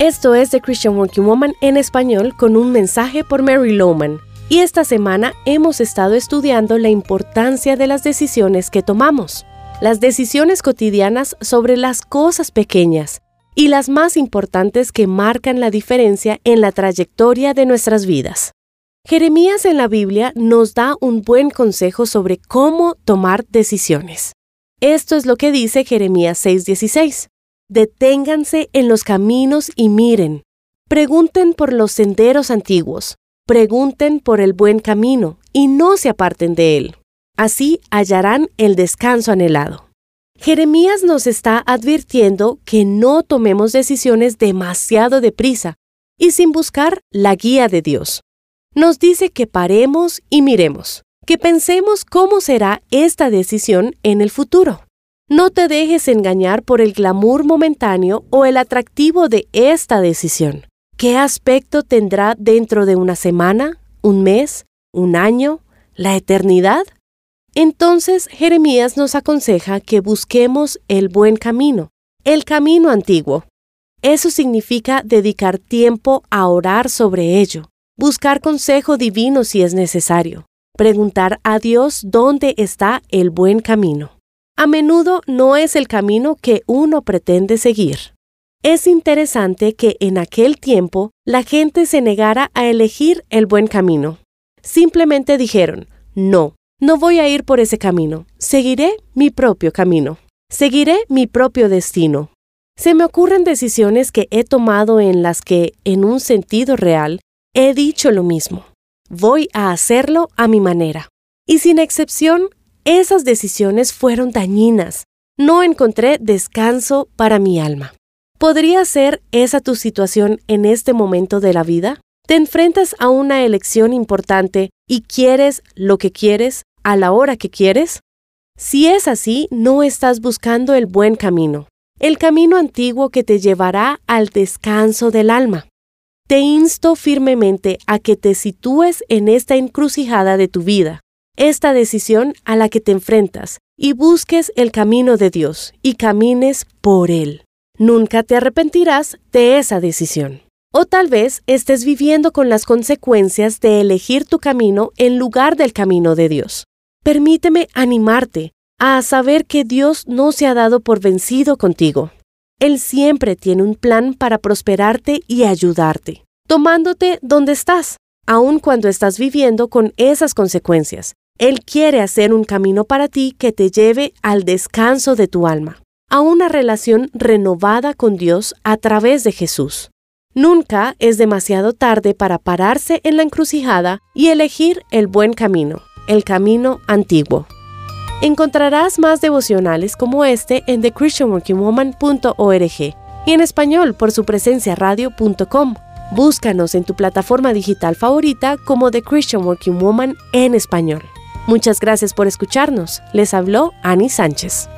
Esto es The Christian Working Woman en español con un mensaje por Mary Lowman. Y esta semana hemos estado estudiando la importancia de las decisiones que tomamos, las decisiones cotidianas sobre las cosas pequeñas y las más importantes que marcan la diferencia en la trayectoria de nuestras vidas. Jeremías en la Biblia nos da un buen consejo sobre cómo tomar decisiones. Esto es lo que dice Jeremías 6:16. Deténganse en los caminos y miren. Pregunten por los senderos antiguos. Pregunten por el buen camino y no se aparten de él. Así hallarán el descanso anhelado. Jeremías nos está advirtiendo que no tomemos decisiones demasiado deprisa y sin buscar la guía de Dios. Nos dice que paremos y miremos, que pensemos cómo será esta decisión en el futuro. No te dejes engañar por el glamour momentáneo o el atractivo de esta decisión. ¿Qué aspecto tendrá dentro de una semana, un mes, un año, la eternidad? Entonces Jeremías nos aconseja que busquemos el buen camino, el camino antiguo. Eso significa dedicar tiempo a orar sobre ello, buscar consejo divino si es necesario, preguntar a Dios dónde está el buen camino. A menudo no es el camino que uno pretende seguir. Es interesante que en aquel tiempo la gente se negara a elegir el buen camino. Simplemente dijeron, no, no voy a ir por ese camino, seguiré mi propio camino, seguiré mi propio destino. Se me ocurren decisiones que he tomado en las que, en un sentido real, he dicho lo mismo. Voy a hacerlo a mi manera. Y sin excepción, esas decisiones fueron dañinas. No encontré descanso para mi alma. ¿Podría ser esa tu situación en este momento de la vida? ¿Te enfrentas a una elección importante y quieres lo que quieres a la hora que quieres? Si es así, no estás buscando el buen camino, el camino antiguo que te llevará al descanso del alma. Te insto firmemente a que te sitúes en esta encrucijada de tu vida, esta decisión a la que te enfrentas y busques el camino de Dios y camines por Él. Nunca te arrepentirás de esa decisión. O tal vez estés viviendo con las consecuencias de elegir tu camino en lugar del camino de Dios. Permíteme animarte a saber que Dios no se ha dado por vencido contigo. Él siempre tiene un plan para prosperarte y ayudarte, tomándote donde estás, aun cuando estás viviendo con esas consecuencias, él quiere hacer un camino para ti que te lleve al descanso de tu alma, a una relación renovada con Dios a través de Jesús. Nunca es demasiado tarde para pararse en la encrucijada y elegir el buen camino, el camino antiguo. Encontrarás más devocionales como este en thechristianworkingwoman.org y en español por su presencia radio.com. Búscanos en tu plataforma digital favorita como The Christian Working Woman en español. Muchas gracias por escucharnos. Les habló Ani Sánchez.